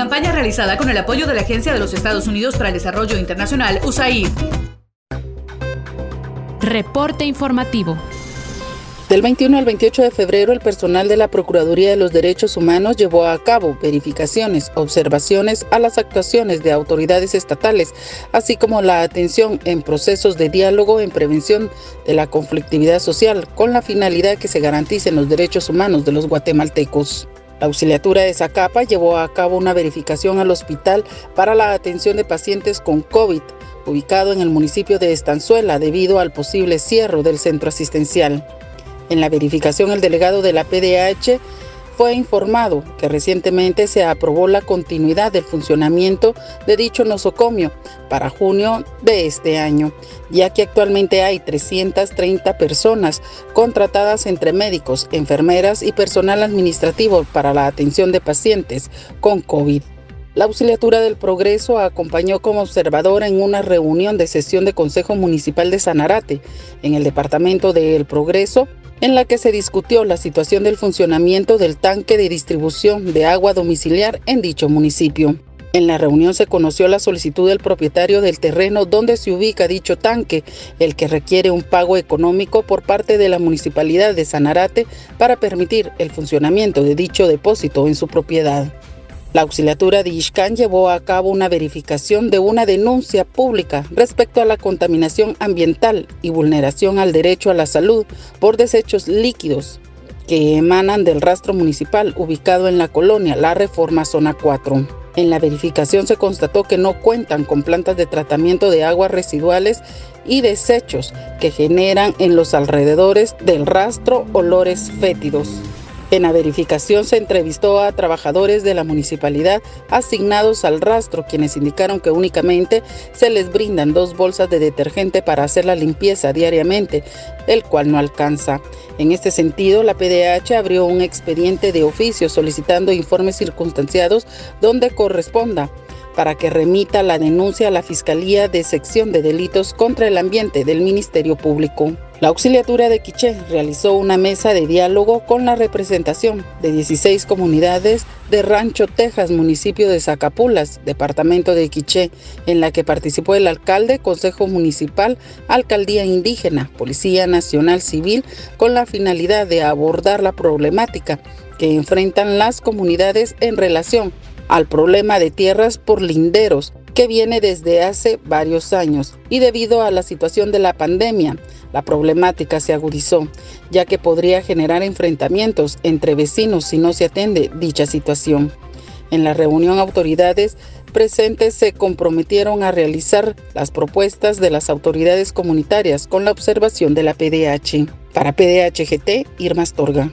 Campaña realizada con el apoyo de la Agencia de los Estados Unidos para el Desarrollo Internacional, USAID. Reporte informativo. Del 21 al 28 de febrero, el personal de la Procuraduría de los Derechos Humanos llevó a cabo verificaciones, observaciones a las actuaciones de autoridades estatales, así como la atención en procesos de diálogo en prevención de la conflictividad social, con la finalidad que se garanticen los derechos humanos de los guatemaltecos. La auxiliatura de Zacapa llevó a cabo una verificación al hospital para la atención de pacientes con COVID, ubicado en el municipio de Estanzuela debido al posible cierre del centro asistencial. En la verificación, el delegado de la PDH fue informado que recientemente se aprobó la continuidad del funcionamiento de dicho nosocomio para junio de este año, ya que actualmente hay 330 personas contratadas entre médicos, enfermeras y personal administrativo para la atención de pacientes con COVID. La Auxiliatura del Progreso acompañó como observadora en una reunión de sesión de Consejo Municipal de Sanarate en el Departamento del Progreso en la que se discutió la situación del funcionamiento del tanque de distribución de agua domiciliar en dicho municipio. En la reunión se conoció la solicitud del propietario del terreno donde se ubica dicho tanque, el que requiere un pago económico por parte de la municipalidad de Sanarate para permitir el funcionamiento de dicho depósito en su propiedad. La auxiliatura de Ishkan llevó a cabo una verificación de una denuncia pública respecto a la contaminación ambiental y vulneración al derecho a la salud por desechos líquidos que emanan del rastro municipal ubicado en la colonia La Reforma Zona 4. En la verificación se constató que no cuentan con plantas de tratamiento de aguas residuales y desechos que generan en los alrededores del rastro olores fétidos. En la verificación se entrevistó a trabajadores de la municipalidad asignados al rastro, quienes indicaron que únicamente se les brindan dos bolsas de detergente para hacer la limpieza diariamente, el cual no alcanza. En este sentido, la PDH abrió un expediente de oficio solicitando informes circunstanciados donde corresponda para que remita la denuncia a la Fiscalía de Sección de Delitos contra el Ambiente del Ministerio Público. La auxiliatura de Quiché realizó una mesa de diálogo con la representación de 16 comunidades de Rancho, Texas, municipio de Zacapulas, departamento de Quiché, en la que participó el alcalde, consejo municipal, alcaldía indígena, Policía Nacional Civil, con la finalidad de abordar la problemática que enfrentan las comunidades en relación al problema de tierras por linderos que viene desde hace varios años y debido a la situación de la pandemia, la problemática se agudizó, ya que podría generar enfrentamientos entre vecinos si no se atiende dicha situación. En la reunión autoridades presentes se comprometieron a realizar las propuestas de las autoridades comunitarias con la observación de la PDH. Para PDHGT, Irma Astorga.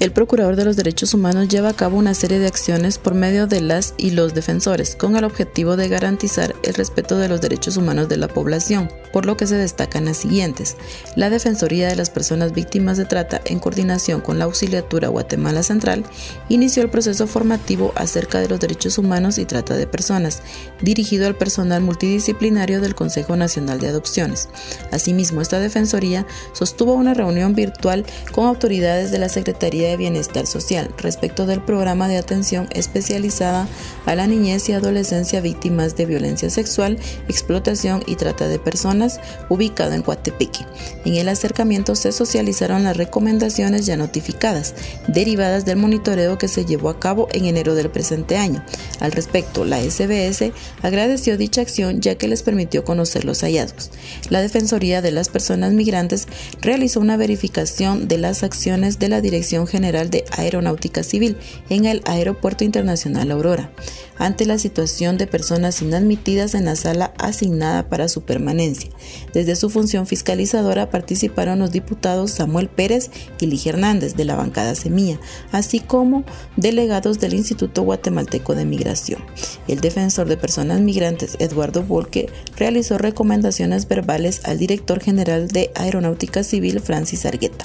El Procurador de los Derechos Humanos lleva a cabo una serie de acciones por medio de las y los defensores, con el objetivo de garantizar el respeto de los derechos humanos de la población, por lo que se destacan las siguientes. La Defensoría de las Personas Víctimas de Trata, en coordinación con la Auxiliatura Guatemala Central, inició el proceso formativo acerca de los derechos humanos y trata de personas, dirigido al personal multidisciplinario del Consejo Nacional de Adopciones. Asimismo, esta Defensoría sostuvo una reunión virtual con autoridades de la Secretaría de Bienestar Social respecto del programa de atención especializada a la niñez y adolescencia víctimas de violencia sexual, explotación y trata de personas ubicado en Coatepeque. En el acercamiento se socializaron las recomendaciones ya notificadas, derivadas del monitoreo que se llevó a cabo en enero del presente año. Al respecto, la SBS agradeció dicha acción ya que les permitió conocer los hallazgos. La Defensoría de las Personas Migrantes realizó una verificación de las acciones de la Dirección General de Aeronáutica Civil en el Aeropuerto Internacional Aurora. ante la situación de personas inadmitidas en la sala asignada para su permanencia. Desde su función fiscalizadora participaron los diputados Samuel Pérez y Lige Hernández de la bancada Semilla, así como delegados del Instituto Guatemalteco de Migración. El defensor de personas migrantes, Eduardo Volque, realizó recomendaciones verbales al director general de Aeronáutica Civil, Francis Argueta.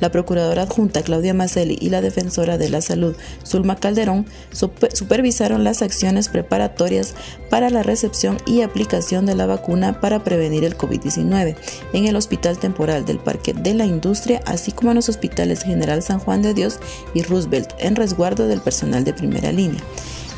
La procuradora adjunta Claudia Macelli y la defensora de la salud Zulma Calderón supervisaron las acciones preparatorias para la recepción y aplicación de la vacuna para prevenir el COVID-19 en el Hospital Temporal del Parque de la Industria, así como en los hospitales General San Juan de Dios y Roosevelt, en resguardo del personal de primera línea.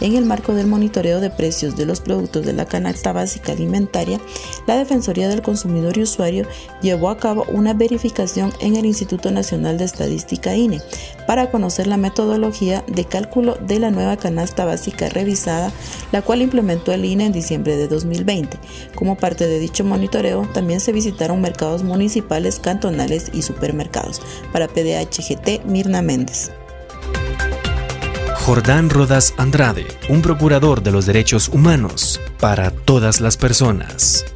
En el marco del monitoreo de precios de los productos de la canasta básica alimentaria, la Defensoría del Consumidor y Usuario llevó a cabo una verificación en el Instituto Nacional de Estadística INE para conocer la metodología de cálculo de la nueva canasta básica revisada, la cual implementó el INE en diciembre de 2020. Como parte de dicho monitoreo, también se visitaron mercados municipales, cantonales y supermercados. Para PDHGT, Mirna Méndez. Jordán Rodas Andrade, un procurador de los derechos humanos para todas las personas.